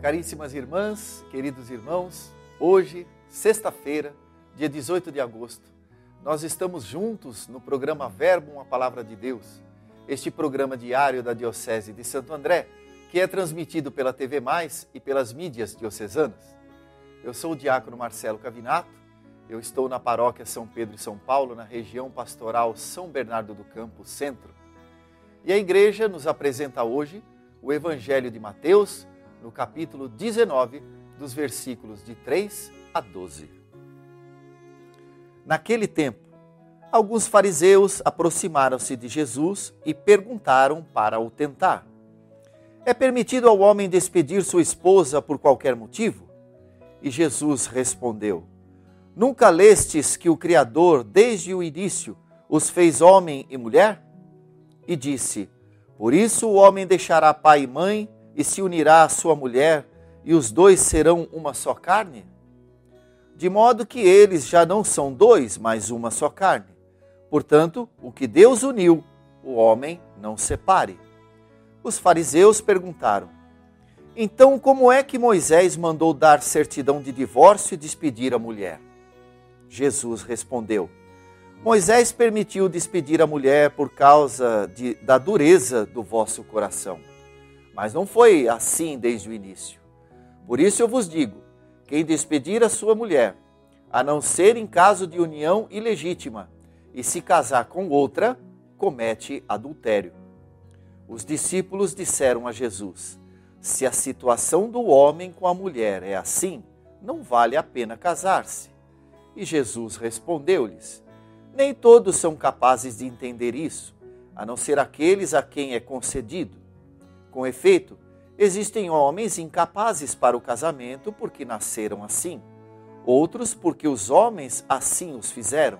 Caríssimas irmãs, queridos irmãos, hoje, sexta-feira, dia 18 de agosto, nós estamos juntos no programa Verbo, uma Palavra de Deus, este programa diário da Diocese de Santo André, que é transmitido pela TV Mais e pelas mídias diocesanas. Eu sou o diácono Marcelo Cavinato, eu estou na paróquia São Pedro e São Paulo, na região pastoral São Bernardo do Campo, centro. E a igreja nos apresenta hoje o Evangelho de Mateus, no capítulo 19, dos versículos de 3 a 12. Naquele tempo, alguns fariseus aproximaram-se de Jesus e perguntaram para o tentar: É permitido ao homem despedir sua esposa por qualquer motivo? E Jesus respondeu: Nunca lestes que o Criador, desde o início, os fez homem e mulher? E disse: Por isso o homem deixará pai e mãe e se unirá à sua mulher, e os dois serão uma só carne? De modo que eles já não são dois, mas uma só carne. Portanto, o que Deus uniu, o homem não separe. Os fariseus perguntaram: Então, como é que Moisés mandou dar certidão de divórcio e despedir a mulher? Jesus respondeu: Moisés permitiu despedir a mulher por causa de, da dureza do vosso coração mas não foi assim desde o início. Por isso eu vos digo: quem despedir a sua mulher, a não ser em caso de união ilegítima, e se casar com outra, comete adultério. Os discípulos disseram a Jesus: Se a situação do homem com a mulher é assim, não vale a pena casar-se. E Jesus respondeu-lhes: Nem todos são capazes de entender isso, a não ser aqueles a quem é concedido. Com efeito, existem homens incapazes para o casamento porque nasceram assim, outros porque os homens assim os fizeram,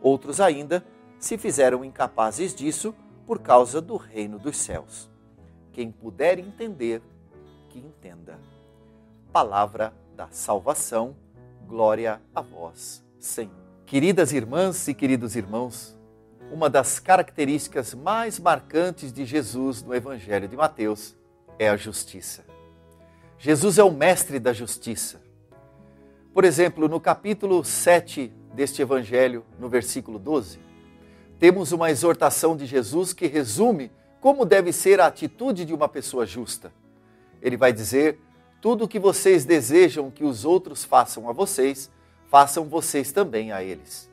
outros ainda se fizeram incapazes disso por causa do reino dos céus. Quem puder entender, que entenda. Palavra da salvação, glória a vós, Senhor. Queridas irmãs e queridos irmãos, uma das características mais marcantes de Jesus no Evangelho de Mateus é a justiça. Jesus é o mestre da justiça. Por exemplo, no capítulo 7 deste Evangelho, no versículo 12, temos uma exortação de Jesus que resume como deve ser a atitude de uma pessoa justa. Ele vai dizer: Tudo o que vocês desejam que os outros façam a vocês, façam vocês também a eles.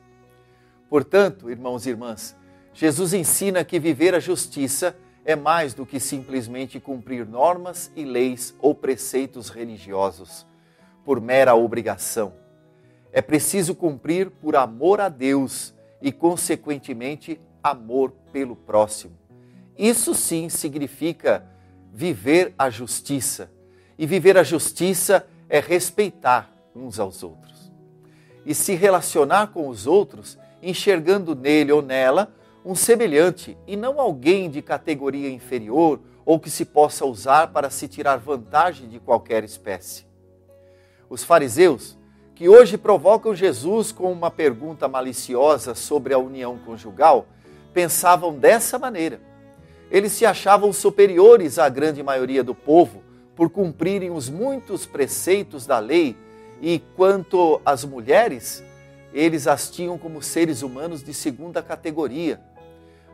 Portanto, irmãos e irmãs, Jesus ensina que viver a justiça é mais do que simplesmente cumprir normas e leis ou preceitos religiosos por mera obrigação. É preciso cumprir por amor a Deus e, consequentemente, amor pelo próximo. Isso sim significa viver a justiça. E viver a justiça é respeitar uns aos outros. E se relacionar com os outros enxergando nele ou nela um semelhante e não alguém de categoria inferior ou que se possa usar para se tirar vantagem de qualquer espécie. Os fariseus, que hoje provocam Jesus com uma pergunta maliciosa sobre a união conjugal, pensavam dessa maneira. Eles se achavam superiores à grande maioria do povo por cumprirem os muitos preceitos da lei e quanto às mulheres, eles as tinham como seres humanos de segunda categoria.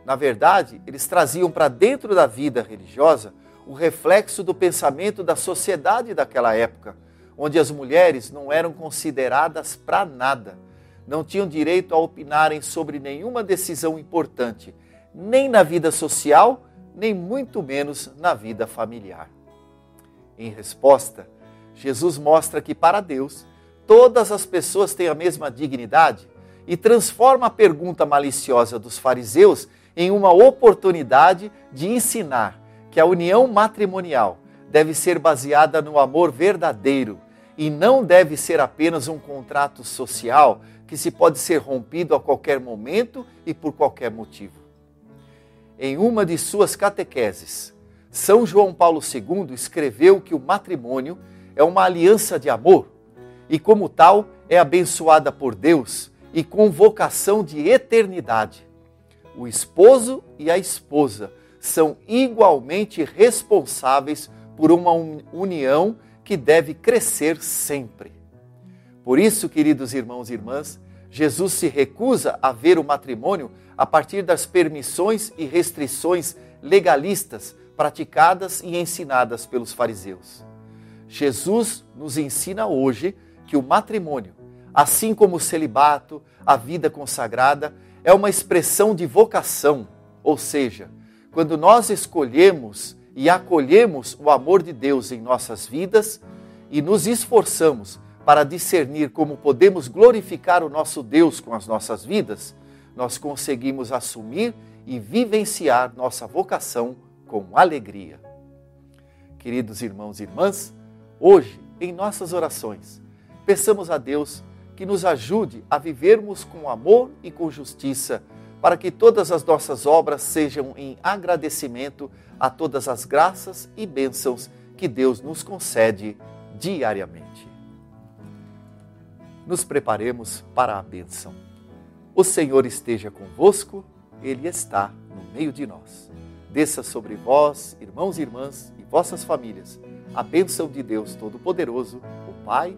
Na verdade, eles traziam para dentro da vida religiosa o reflexo do pensamento da sociedade daquela época, onde as mulheres não eram consideradas para nada, não tinham direito a opinarem sobre nenhuma decisão importante, nem na vida social, nem muito menos na vida familiar. Em resposta, Jesus mostra que para Deus, todas as pessoas têm a mesma dignidade e transforma a pergunta maliciosa dos fariseus em uma oportunidade de ensinar que a união matrimonial deve ser baseada no amor verdadeiro e não deve ser apenas um contrato social que se pode ser rompido a qualquer momento e por qualquer motivo. Em uma de suas catequeses, São João Paulo II escreveu que o matrimônio é uma aliança de amor e, como tal, é abençoada por Deus e com vocação de eternidade. O esposo e a esposa são igualmente responsáveis por uma união que deve crescer sempre. Por isso, queridos irmãos e irmãs, Jesus se recusa a ver o matrimônio a partir das permissões e restrições legalistas praticadas e ensinadas pelos fariseus. Jesus nos ensina hoje que o matrimônio, assim como o celibato, a vida consagrada, é uma expressão de vocação, ou seja, quando nós escolhemos e acolhemos o amor de Deus em nossas vidas e nos esforçamos para discernir como podemos glorificar o nosso Deus com as nossas vidas, nós conseguimos assumir e vivenciar nossa vocação com alegria. Queridos irmãos e irmãs, hoje, em nossas orações, peçamos a Deus que nos ajude a vivermos com amor e com justiça, para que todas as nossas obras sejam em agradecimento a todas as graças e bênçãos que Deus nos concede diariamente nos preparemos para a bênção. O Senhor esteja convosco, Ele está no meio de nós. Desça sobre vós, irmãos e irmãs, e vossas famílias, a bênção de Deus Todo-Poderoso, o Pai